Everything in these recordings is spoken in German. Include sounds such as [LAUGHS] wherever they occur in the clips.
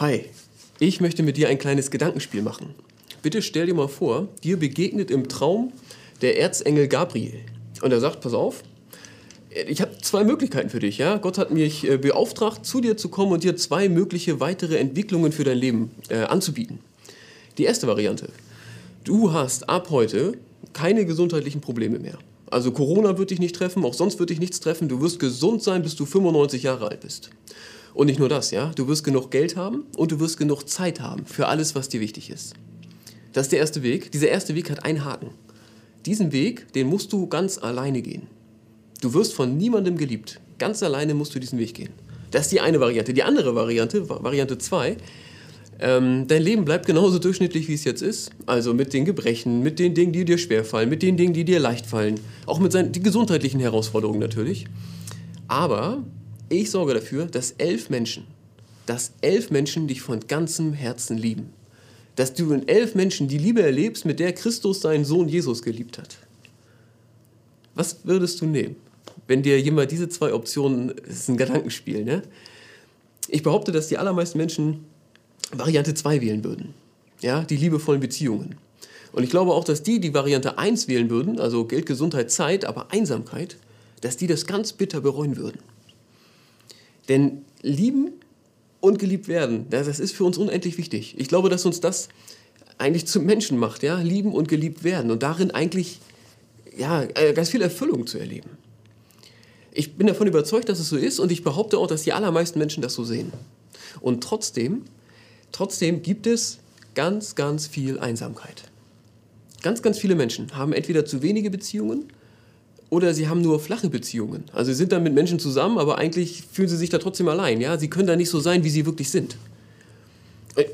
Hi, ich möchte mit dir ein kleines Gedankenspiel machen. Bitte stell dir mal vor, dir begegnet im Traum der Erzengel Gabriel. Und er sagt, pass auf, ich habe zwei Möglichkeiten für dich. Ja? Gott hat mich äh, beauftragt, zu dir zu kommen und dir zwei mögliche weitere Entwicklungen für dein Leben äh, anzubieten. Die erste Variante. Du hast ab heute keine gesundheitlichen Probleme mehr. Also Corona wird dich nicht treffen, auch sonst wird dich nichts treffen. Du wirst gesund sein, bis du 95 Jahre alt bist. Und nicht nur das, ja. Du wirst genug Geld haben und du wirst genug Zeit haben für alles, was dir wichtig ist. Das ist der erste Weg. Dieser erste Weg hat einen Haken. Diesen Weg, den musst du ganz alleine gehen. Du wirst von niemandem geliebt. Ganz alleine musst du diesen Weg gehen. Das ist die eine Variante. Die andere Variante, Variante 2, ähm, dein Leben bleibt genauso durchschnittlich, wie es jetzt ist. Also mit den Gebrechen, mit den Dingen, die dir schwerfallen, mit den Dingen, die dir leicht fallen. Auch mit die gesundheitlichen Herausforderungen natürlich. Aber ich sorge dafür, dass elf Menschen, dass elf Menschen dich von ganzem Herzen lieben. Dass du in elf Menschen die Liebe erlebst, mit der Christus seinen Sohn Jesus geliebt hat. Was würdest du nehmen? Wenn dir jemand diese zwei Optionen, das ist ein Gedankenspiel, ne? Ich behaupte, dass die allermeisten Menschen Variante 2 wählen würden. Ja, die liebevollen Beziehungen. Und ich glaube auch, dass die, die Variante 1 wählen würden, also Geld, Gesundheit, Zeit, aber Einsamkeit, dass die das ganz bitter bereuen würden. Denn lieben und geliebt werden, das ist für uns unendlich wichtig. Ich glaube, dass uns das eigentlich zum Menschen macht, ja, lieben und geliebt werden und darin eigentlich ja, äh, ganz viel Erfüllung zu erleben. Ich bin davon überzeugt, dass es so ist und ich behaupte auch, dass die allermeisten Menschen das so sehen. Und trotzdem Trotzdem gibt es ganz, ganz viel Einsamkeit. Ganz, ganz viele Menschen haben entweder zu wenige Beziehungen oder sie haben nur flache Beziehungen. Also sie sind dann mit Menschen zusammen, aber eigentlich fühlen sie sich da trotzdem allein. Ja? Sie können da nicht so sein, wie sie wirklich sind.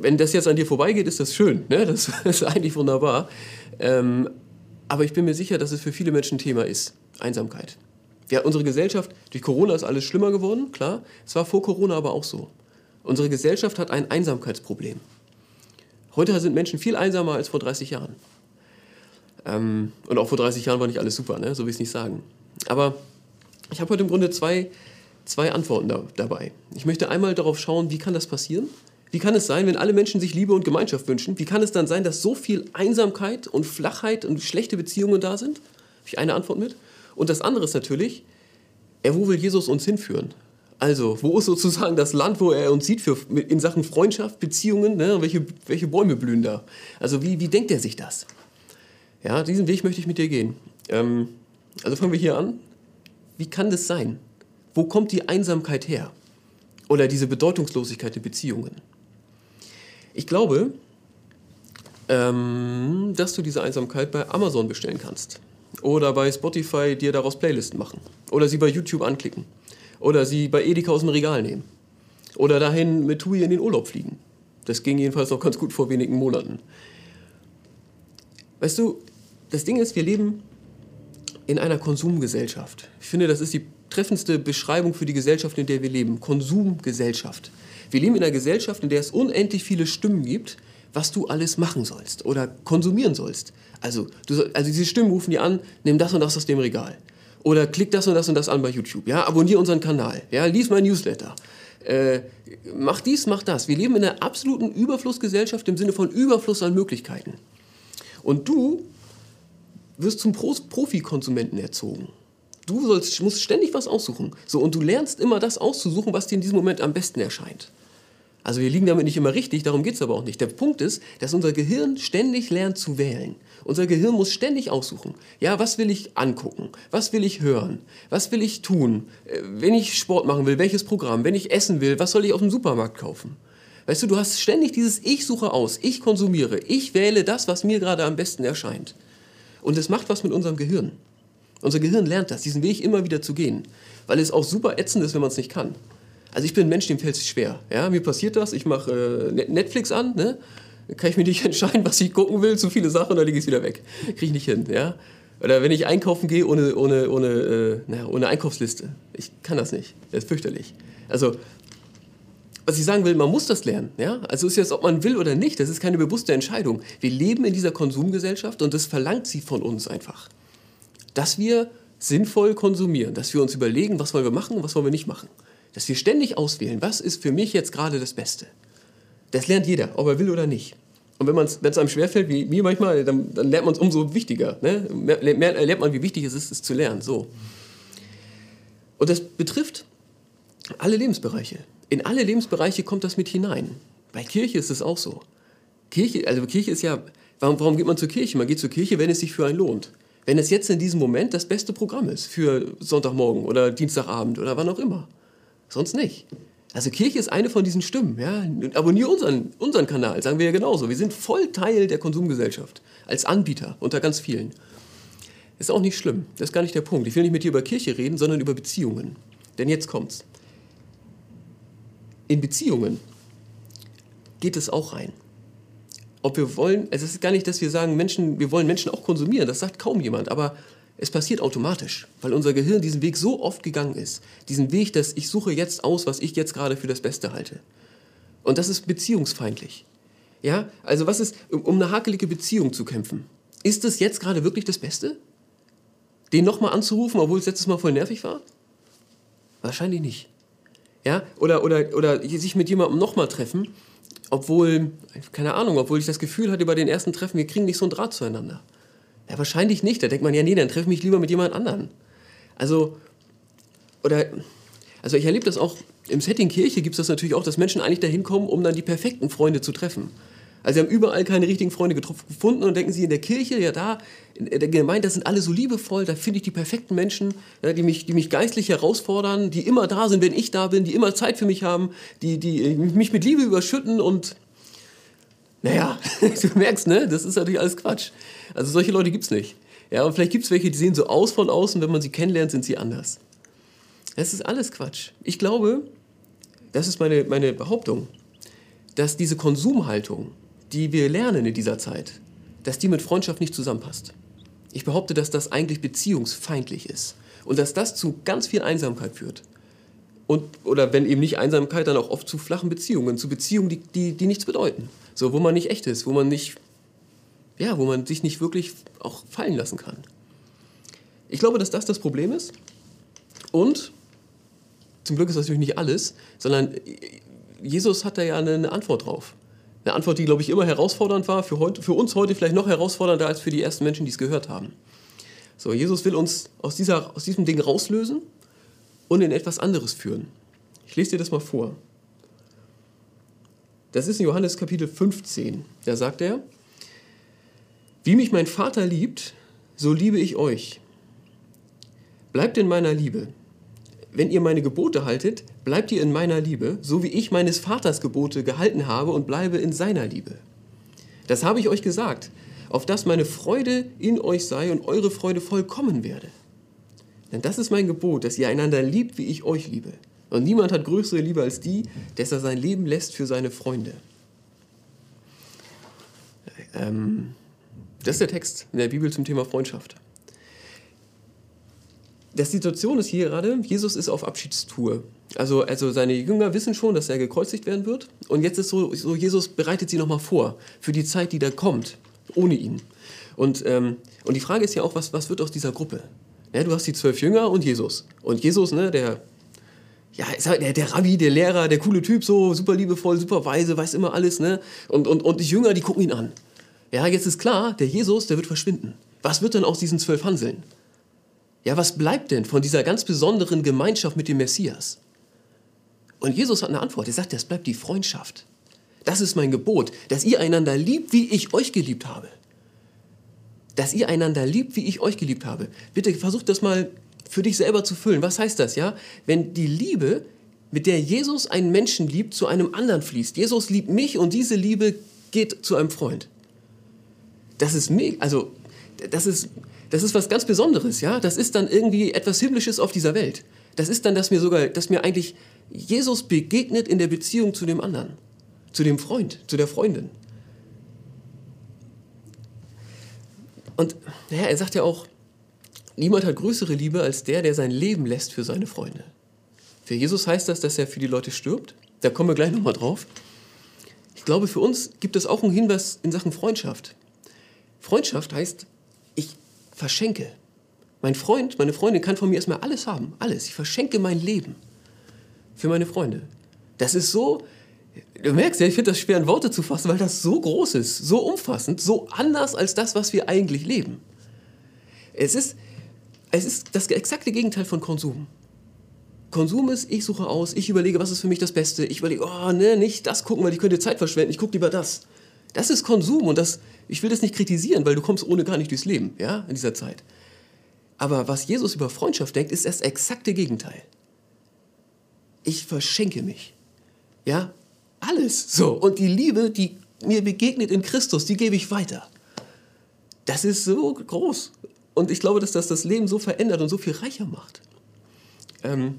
Wenn das jetzt an dir vorbeigeht, ist das schön. Ne? Das [LAUGHS] ist eigentlich wunderbar. Ähm, aber ich bin mir sicher, dass es für viele Menschen Thema ist. Einsamkeit. Ja, unsere Gesellschaft, durch Corona ist alles schlimmer geworden, klar. Es war vor Corona aber auch so. Unsere Gesellschaft hat ein Einsamkeitsproblem. Heute sind Menschen viel einsamer als vor 30 Jahren. Ähm, und auch vor 30 Jahren war nicht alles super, ne? so will ich es nicht sagen. Aber ich habe heute im Grunde zwei, zwei Antworten da, dabei. Ich möchte einmal darauf schauen, wie kann das passieren? Wie kann es sein, wenn alle Menschen sich Liebe und Gemeinschaft wünschen? Wie kann es dann sein, dass so viel Einsamkeit und Flachheit und schlechte Beziehungen da sind? Habe ich eine Antwort mit. Und das andere ist natürlich, ja, wo will Jesus uns hinführen? Also, wo ist sozusagen das Land, wo er uns sieht für, in Sachen Freundschaft, Beziehungen? Ne? Welche, welche Bäume blühen da? Also, wie, wie denkt er sich das? Ja, diesen Weg möchte ich mit dir gehen. Ähm, also fangen wir hier an. Wie kann das sein? Wo kommt die Einsamkeit her? Oder diese Bedeutungslosigkeit in Beziehungen? Ich glaube, ähm, dass du diese Einsamkeit bei Amazon bestellen kannst. Oder bei Spotify dir daraus Playlisten machen. Oder sie bei YouTube anklicken. Oder sie bei Edeka aus dem Regal nehmen. Oder dahin mit Tui in den Urlaub fliegen. Das ging jedenfalls noch ganz gut vor wenigen Monaten. Weißt du, das Ding ist, wir leben in einer Konsumgesellschaft. Ich finde, das ist die treffendste Beschreibung für die Gesellschaft, in der wir leben. Konsumgesellschaft. Wir leben in einer Gesellschaft, in der es unendlich viele Stimmen gibt, was du alles machen sollst oder konsumieren sollst. Also, du, also diese Stimmen rufen dir an, nimm das und das aus dem Regal. Oder klick das und das und das an bei YouTube. Ja, abonniere unseren Kanal. Ja, lies mein Newsletter. Äh, mach dies, mach das. Wir leben in einer absoluten Überflussgesellschaft im Sinne von Überfluss an Möglichkeiten. Und du wirst zum Pro Profikonsumenten erzogen. Du sollst, musst ständig was aussuchen. So, und du lernst immer das auszusuchen, was dir in diesem Moment am besten erscheint. Also wir liegen damit nicht immer richtig, darum geht es aber auch nicht. Der Punkt ist, dass unser Gehirn ständig lernt zu wählen. Unser Gehirn muss ständig aussuchen. Ja, was will ich angucken? Was will ich hören? Was will ich tun? Äh, wenn ich Sport machen will, welches Programm? Wenn ich essen will, was soll ich aus dem Supermarkt kaufen? Weißt du, du hast ständig dieses Ich suche aus, ich konsumiere, ich wähle das, was mir gerade am besten erscheint. Und es macht was mit unserem Gehirn. Unser Gehirn lernt das, diesen Weg immer wieder zu gehen, weil es auch super ätzend ist, wenn man es nicht kann. Also ich bin ein Mensch, dem fällt es schwer. Ja, mir passiert das, ich mache äh, Netflix an, ne? Kann ich mir nicht [LAUGHS] entscheiden, was ich gucken will, zu viele Sachen, dann lege ich es wieder weg. Kriege ich nicht hin, ja. Oder wenn ich einkaufen gehe ohne, ohne, ohne, äh, naja, ohne Einkaufsliste. Ich kann das nicht. Das ist fürchterlich. Also, was ich sagen will, man muss das lernen. Ja? Also ist jetzt, ob man will oder nicht, das ist keine bewusste Entscheidung. Wir leben in dieser Konsumgesellschaft und das verlangt sie von uns einfach. Dass wir sinnvoll konsumieren, dass wir uns überlegen, was wollen wir machen und was wollen wir nicht machen dass wir ständig auswählen, was ist für mich jetzt gerade das Beste. Das lernt jeder, ob er will oder nicht. Und wenn es einem schwerfällt, wie mir manchmal, dann, dann lernt man es umso wichtiger. Ne? Lernt, lernt man, wie wichtig es ist, es zu lernen. So. Und das betrifft alle Lebensbereiche. In alle Lebensbereiche kommt das mit hinein. Bei Kirche ist es auch so. Kirche, also Kirche ist ja, warum, warum geht man zur Kirche? Man geht zur Kirche, wenn es sich für einen lohnt. Wenn es jetzt in diesem Moment das beste Programm ist für Sonntagmorgen oder Dienstagabend oder wann auch immer. Sonst nicht. Also Kirche ist eine von diesen Stimmen. Ja? Abonniere unseren, unseren Kanal, sagen wir ja genauso. Wir sind voll Teil der Konsumgesellschaft, als Anbieter unter ganz vielen. Ist auch nicht schlimm, das ist gar nicht der Punkt. Ich will nicht mit dir über Kirche reden, sondern über Beziehungen. Denn jetzt kommt's. In Beziehungen geht es auch rein. Ob wir wollen, es ist gar nicht, dass wir sagen, Menschen, wir wollen Menschen auch konsumieren, das sagt kaum jemand, aber es passiert automatisch, weil unser Gehirn diesen Weg so oft gegangen ist. Diesen Weg, dass ich suche jetzt aus, was ich jetzt gerade für das Beste halte. Und das ist beziehungsfeindlich. Ja, also was ist, um eine hakelige Beziehung zu kämpfen? Ist es jetzt gerade wirklich das Beste? Den nochmal anzurufen, obwohl es letztes Mal voll nervig war? Wahrscheinlich nicht. Ja, oder, oder, oder sich mit jemandem nochmal treffen, obwohl, keine Ahnung, obwohl ich das Gefühl hatte bei den ersten Treffen, wir kriegen nicht so einen Draht zueinander. Ja, wahrscheinlich nicht. Da denkt man, ja, nee, dann treffe ich mich lieber mit jemand anderen. Also, oder, also ich erlebe das auch, im Setting Kirche gibt es das natürlich auch, dass Menschen eigentlich dahin kommen, um dann die perfekten Freunde zu treffen. Also sie haben überall keine richtigen Freunde gefunden und denken sie in der Kirche, ja da, in der Gemeinde, das sind alle so liebevoll, da finde ich die perfekten Menschen, ja, die, mich, die mich geistlich herausfordern, die immer da sind, wenn ich da bin, die immer Zeit für mich haben, die, die mich mit Liebe überschütten und naja, [LAUGHS] du merkst, ne, das ist natürlich alles Quatsch. Also solche Leute gibt es nicht. Ja, und vielleicht gibt es welche, die sehen so aus von außen, wenn man sie kennenlernt, sind sie anders. Das ist alles Quatsch. Ich glaube, das ist meine, meine Behauptung, dass diese Konsumhaltung, die wir lernen in dieser Zeit, dass die mit Freundschaft nicht zusammenpasst. Ich behaupte, dass das eigentlich beziehungsfeindlich ist und dass das zu ganz viel Einsamkeit führt. Und, oder wenn eben nicht Einsamkeit, dann auch oft zu flachen Beziehungen, zu Beziehungen, die, die, die nichts bedeuten. So, wo man nicht echt ist, wo man nicht ja, wo man sich nicht wirklich auch fallen lassen kann. Ich glaube, dass das das Problem ist. Und zum Glück ist das natürlich nicht alles, sondern Jesus hat da ja eine Antwort drauf. Eine Antwort, die, glaube ich, immer herausfordernd war, für, heute, für uns heute vielleicht noch herausfordernder als für die ersten Menschen, die es gehört haben. So, Jesus will uns aus, dieser, aus diesem Ding rauslösen und in etwas anderes führen. Ich lese dir das mal vor. Das ist in Johannes Kapitel 15. Da sagt er, wie mich mein Vater liebt, so liebe ich euch. Bleibt in meiner Liebe. Wenn ihr meine Gebote haltet, bleibt ihr in meiner Liebe, so wie ich meines Vaters Gebote gehalten habe und bleibe in seiner Liebe. Das habe ich euch gesagt, auf dass meine Freude in euch sei und eure Freude vollkommen werde. Denn das ist mein Gebot, dass ihr einander liebt, wie ich euch liebe. Und niemand hat größere Liebe als die, dass er sein Leben lässt für seine Freunde. Ähm, das ist der Text in der Bibel zum Thema Freundschaft. Die Situation ist hier gerade, Jesus ist auf Abschiedstour. Also, also seine Jünger wissen schon, dass er gekreuzigt werden wird. Und jetzt ist so, so Jesus bereitet sie nochmal vor für die Zeit, die da kommt, ohne ihn. Und, ähm, und die Frage ist ja auch, was, was wird aus dieser Gruppe? Ja, du hast die zwölf Jünger und Jesus. Und Jesus, ne, der, ja, der, der Rabbi, der Lehrer, der coole Typ, so super liebevoll, super weise, weiß immer alles. Ne? Und, und, und die Jünger, die gucken ihn an. Ja, jetzt ist klar, der Jesus, der wird verschwinden. Was wird denn aus diesen zwölf Hanseln? Ja, was bleibt denn von dieser ganz besonderen Gemeinschaft mit dem Messias? Und Jesus hat eine Antwort. Er sagt, es bleibt die Freundschaft. Das ist mein Gebot, dass ihr einander liebt, wie ich euch geliebt habe. Dass ihr einander liebt, wie ich euch geliebt habe. Bitte versucht das mal für dich selber zu füllen. Was heißt das, ja? Wenn die Liebe, mit der Jesus einen Menschen liebt, zu einem anderen fließt. Jesus liebt mich und diese Liebe geht zu einem Freund das ist mega, also das ist, das ist was ganz Besonderes, ja. Das ist dann irgendwie etwas Himmlisches auf dieser Welt. Das ist dann, dass mir sogar, dass mir eigentlich Jesus begegnet in der Beziehung zu dem anderen, zu dem Freund, zu der Freundin. Und naja, er sagt ja auch, niemand hat größere Liebe als der, der sein Leben lässt für seine Freunde. Für Jesus heißt das, dass er für die Leute stirbt. Da kommen wir gleich nochmal drauf. Ich glaube, für uns gibt es auch einen Hinweis in Sachen Freundschaft. Freundschaft heißt, ich verschenke. Mein Freund, meine Freundin kann von mir erstmal alles haben, alles. Ich verschenke mein Leben für meine Freunde. Das ist so, Du merkst ja, ich finde das schwer in Worte zu fassen, weil das so groß ist, so umfassend, so anders als das, was wir eigentlich leben. Es ist, es ist das exakte Gegenteil von Konsum. Konsum ist, ich suche aus, ich überlege, was ist für mich das Beste. Ich überlege, oh, ne, nicht das gucken, weil ich könnte Zeit verschwenden, ich gucke lieber das. Das ist Konsum und das, ich will das nicht kritisieren, weil du kommst ohne gar nicht durchs Leben, ja, in dieser Zeit. Aber was Jesus über Freundschaft denkt, ist das exakte Gegenteil. Ich verschenke mich. Ja, alles so. Und die Liebe, die mir begegnet in Christus, die gebe ich weiter. Das ist so groß. Und ich glaube, dass das das Leben so verändert und so viel reicher macht. Ähm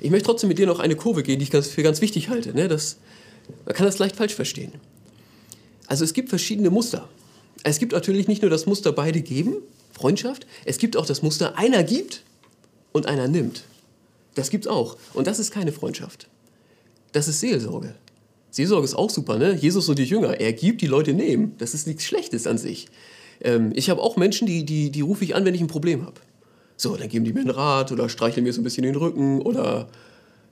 ich möchte trotzdem mit dir noch eine Kurve gehen, die ich für ganz wichtig halte. Ne? Das, man kann das leicht falsch verstehen. Also es gibt verschiedene Muster. Es gibt natürlich nicht nur das Muster beide geben, Freundschaft, es gibt auch das Muster einer gibt und einer nimmt. Das gibt es auch. Und das ist keine Freundschaft. Das ist Seelsorge. Seelsorge ist auch super, ne? Jesus und die Jünger, er gibt, die Leute nehmen. Das ist nichts Schlechtes an sich. Ähm, ich habe auch Menschen, die, die, die rufe ich an, wenn ich ein Problem habe. So, dann geben die mir einen Rat oder streicheln mir so ein bisschen den Rücken oder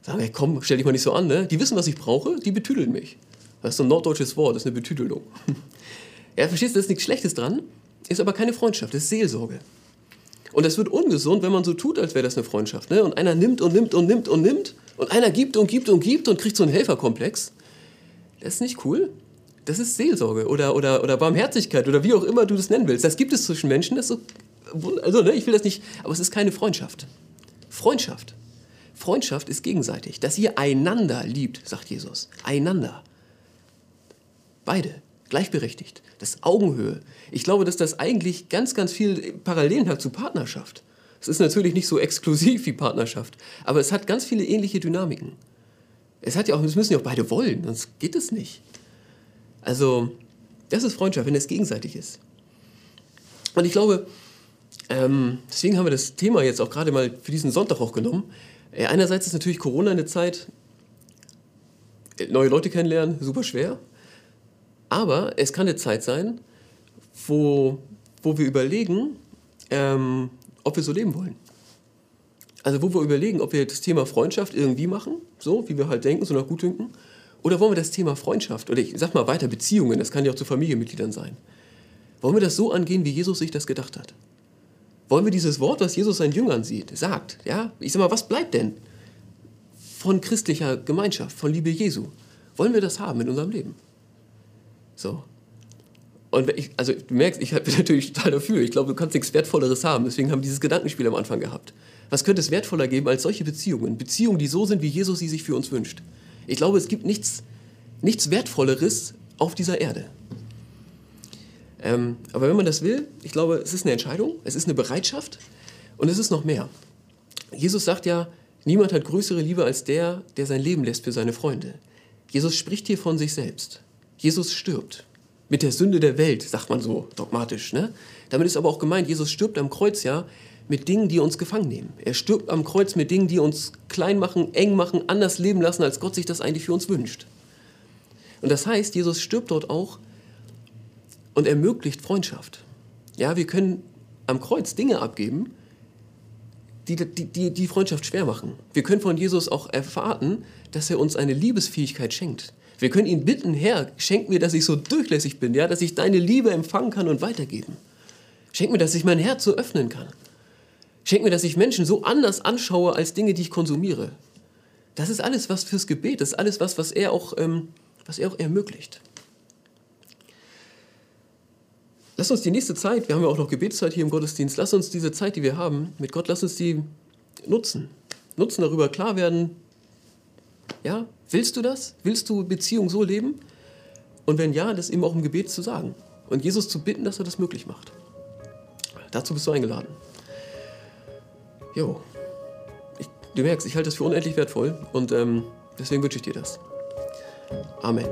sagen, hey, komm, stell dich mal nicht so an. Ne? Die wissen, was ich brauche, die betüdeln mich. Das ist so ein norddeutsches Wort, das ist eine Betüdelung. [LAUGHS] ja, verstehst du, da ist nichts Schlechtes dran, ist aber keine Freundschaft, das ist Seelsorge. Und es wird ungesund, wenn man so tut, als wäre das eine Freundschaft. Ne? Und einer nimmt und nimmt und nimmt und nimmt und einer gibt und gibt und gibt und kriegt so einen Helferkomplex. Das ist nicht cool. Das ist Seelsorge oder, oder, oder Barmherzigkeit oder wie auch immer du das nennen willst. Das gibt es zwischen Menschen. Das so, also, ne, ich will das nicht, aber es ist keine Freundschaft. Freundschaft. Freundschaft ist gegenseitig. Dass ihr einander liebt, sagt Jesus. Einander. Beide. Gleichberechtigt. Das Augenhöhe. Ich glaube, dass das eigentlich ganz, ganz viel Parallelen hat zu Partnerschaft. Es ist natürlich nicht so exklusiv wie Partnerschaft, aber es hat ganz viele ähnliche Dynamiken. Es hat ja auch, es müssen ja auch beide wollen, sonst geht es nicht. Also, das ist Freundschaft, wenn es gegenseitig ist. Und ich glaube, ähm, deswegen haben wir das Thema jetzt auch gerade mal für diesen Sonntag auch genommen. Äh, einerseits ist natürlich Corona eine Zeit, äh, neue Leute kennenlernen, super schwer. Aber es kann eine Zeit sein, wo, wo wir überlegen, ähm, ob wir so leben wollen. Also wo wir überlegen, ob wir das Thema Freundschaft irgendwie machen, so wie wir halt denken, so nach Gutdünken, oder wollen wir das Thema Freundschaft, oder ich sag mal weiter Beziehungen, das kann ja auch zu Familienmitgliedern sein, wollen wir das so angehen, wie Jesus sich das gedacht hat? Wollen wir dieses Wort, was Jesus seinen Jüngern sieht, sagt, ja, ich sag mal, was bleibt denn von christlicher Gemeinschaft, von Liebe Jesu? Wollen wir das haben in unserem Leben? So. Und ich, also du merkst, ich [LAUGHS] bin natürlich total dafür. Ich glaube, du kannst nichts Wertvolleres haben. Deswegen haben wir dieses Gedankenspiel am Anfang gehabt. Was könnte es wertvoller geben als solche Beziehungen? Beziehungen, die so sind, wie Jesus sie sich für uns wünscht. Ich glaube, es gibt nichts, nichts Wertvolleres auf dieser Erde. Ähm, aber wenn man das will, ich glaube, es ist eine Entscheidung, es ist eine Bereitschaft und es ist noch mehr. Jesus sagt ja, niemand hat größere Liebe als der, der sein Leben lässt für seine Freunde. Jesus spricht hier von sich selbst. Jesus stirbt. Mit der Sünde der Welt, sagt man so dogmatisch. Ne? Damit ist aber auch gemeint, Jesus stirbt am Kreuz ja mit Dingen, die uns gefangen nehmen. Er stirbt am Kreuz mit Dingen, die uns klein machen, eng machen, anders leben lassen, als Gott sich das eigentlich für uns wünscht. Und das heißt, Jesus stirbt dort auch und ermöglicht Freundschaft. Ja, wir können am Kreuz Dinge abgeben, die die, die die Freundschaft schwer machen. Wir können von Jesus auch erwarten, dass er uns eine Liebesfähigkeit schenkt. Wir können ihn bitten, Herr, schenk mir, dass ich so durchlässig bin, ja, dass ich deine Liebe empfangen kann und weitergeben. Schenk mir, dass ich mein Herz so öffnen kann. Schenk mir, dass ich Menschen so anders anschaue als Dinge, die ich konsumiere. Das ist alles was fürs Gebet, das ist alles was, was er auch, ähm, was er auch ermöglicht. Lass uns die nächste Zeit, wir haben ja auch noch Gebetszeit hier im Gottesdienst, lass uns diese Zeit, die wir haben mit Gott, lass uns die nutzen. Nutzen, darüber klar werden, ja, willst du das? Willst du Beziehung so leben? Und wenn ja, das eben auch im Gebet zu sagen. Und Jesus zu bitten, dass er das möglich macht. Dazu bist du eingeladen. Jo. Ich, du merkst, ich halte das für unendlich wertvoll und ähm, deswegen wünsche ich dir das. Amen.